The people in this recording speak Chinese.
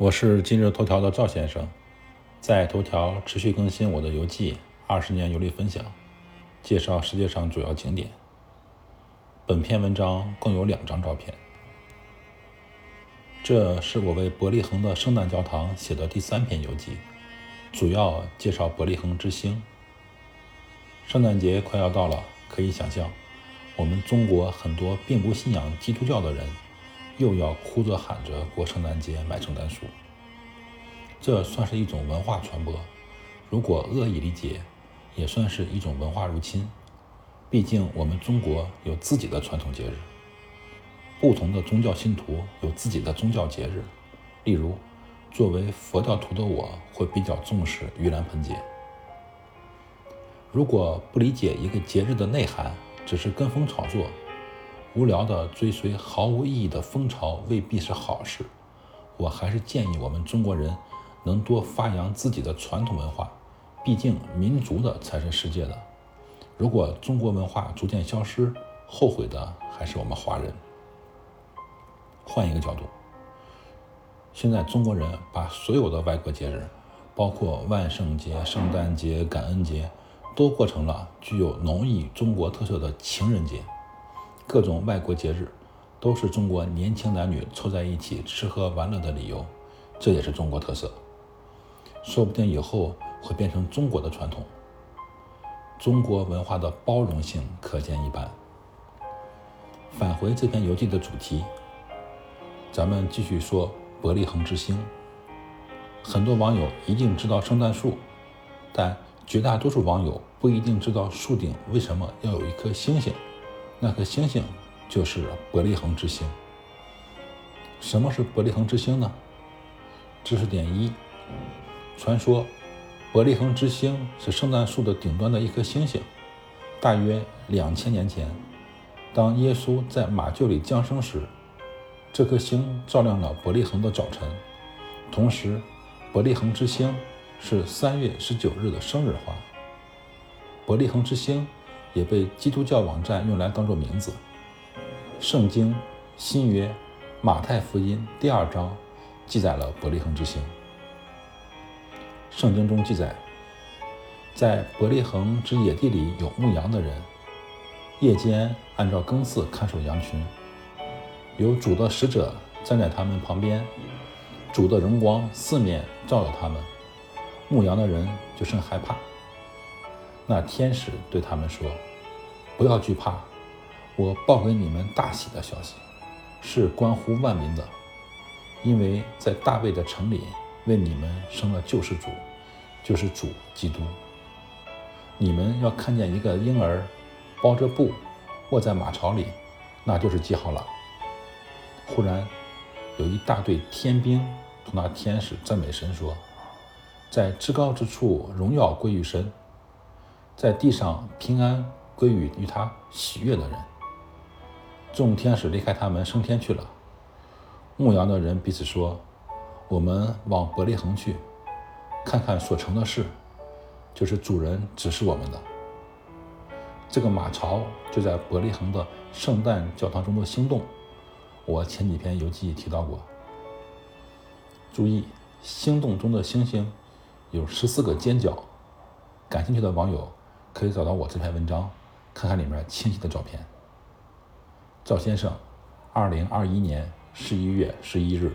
我是今日头条的赵先生，在头条持续更新我的游记，二十年游历分享，介绍世界上主要景点。本篇文章共有两张照片。这是我为伯利恒的圣诞教堂写的第三篇游记，主要介绍伯利恒之星。圣诞节快要到了，可以想象，我们中国很多并不信仰基督教的人。又要哭着喊着过圣诞节买圣诞树，这算是一种文化传播。如果恶意理解，也算是一种文化入侵。毕竟我们中国有自己的传统节日，不同的宗教信徒有自己的宗教节日。例如，作为佛教徒的我会比较重视盂兰盆节。如果不理解一个节日的内涵，只是跟风炒作。无聊的追随毫无意义的风潮未必是好事，我还是建议我们中国人能多发扬自己的传统文化，毕竟民族的才是世界的。如果中国文化逐渐消失，后悔的还是我们华人。换一个角度，现在中国人把所有的外国节日，包括万圣节、圣诞节、感恩节，都过成了具有浓郁中国特色的情人节。各种外国节日都是中国年轻男女凑在一起吃喝玩乐的理由，这也是中国特色。说不定以后会变成中国的传统。中国文化的包容性可见一斑。返回这篇游记的主题，咱们继续说伯利恒之星。很多网友一定知道圣诞树，但绝大多数网友不一定知道树顶为什么要有一颗星星。那颗星星就是伯利恒之星。什么是伯利恒之星呢？知识点一：传说伯利恒之星是圣诞树的顶端的一颗星星。大约两千年前，当耶稣在马厩里降生时，这颗星照亮了伯利恒的早晨。同时，伯利恒之星是三月十九日的生日花。伯利恒之星。也被基督教网站用来当做名字。圣经新约马太福音第二章记载了伯利恒之星。圣经中记载，在伯利恒之野地里有牧羊的人，夜间按照更次看守羊群，有主的使者站在他们旁边，主的荣光四面照耀他们，牧羊的人就甚害怕。那天使对他们说：“不要惧怕，我报给你们大喜的消息，是关乎万民的，因为在大卫的城里为你们生了救世主，就是主基督。你们要看见一个婴儿包着布卧在马槽里，那就是记号了。”忽然，有一大队天兵同那天使赞美神说：“在至高之处，荣耀归于神。”在地上平安归于与他喜悦的人。众天使离开他们升天去了。牧羊的人彼此说：“我们往伯利恒去，看看所成的事，就是主人指示我们的。这个马槽就在伯利恒的圣诞教堂中的星洞。我前几篇游记提到过。注意，星洞中的星星有十四个尖角。感兴趣的网友。”可以找到我这篇文章，看看里面清晰的照片。赵先生，二零二一年十一月十一日。